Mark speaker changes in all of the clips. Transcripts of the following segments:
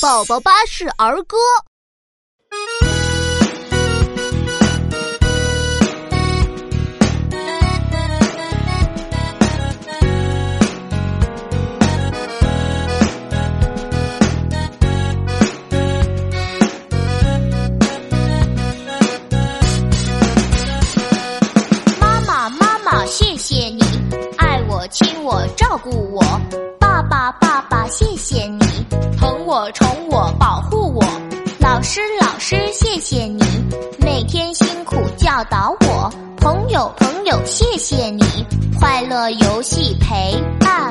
Speaker 1: 宝宝巴士儿歌。
Speaker 2: 妈妈，妈妈，谢谢你爱我、亲我、照顾我。爸爸，爸爸，谢谢师，老师，谢谢你。每天辛苦教导我。朋友，朋友，谢谢你。快乐游戏陪伴。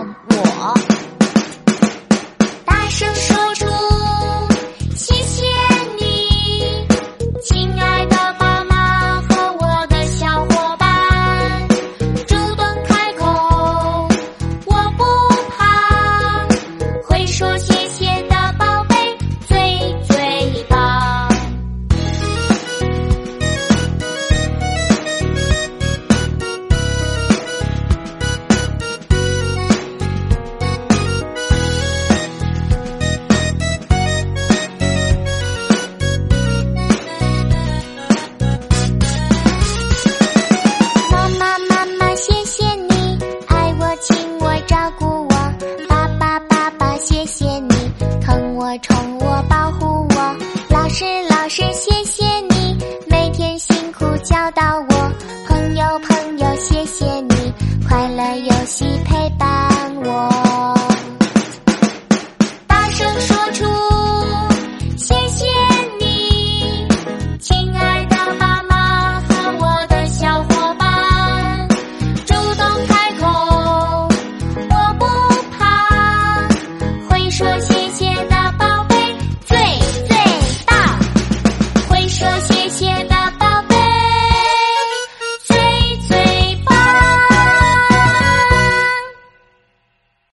Speaker 2: 保护我。老师老师谢谢你每天辛苦教导我。朋友朋友谢谢你快乐游戏 siempre.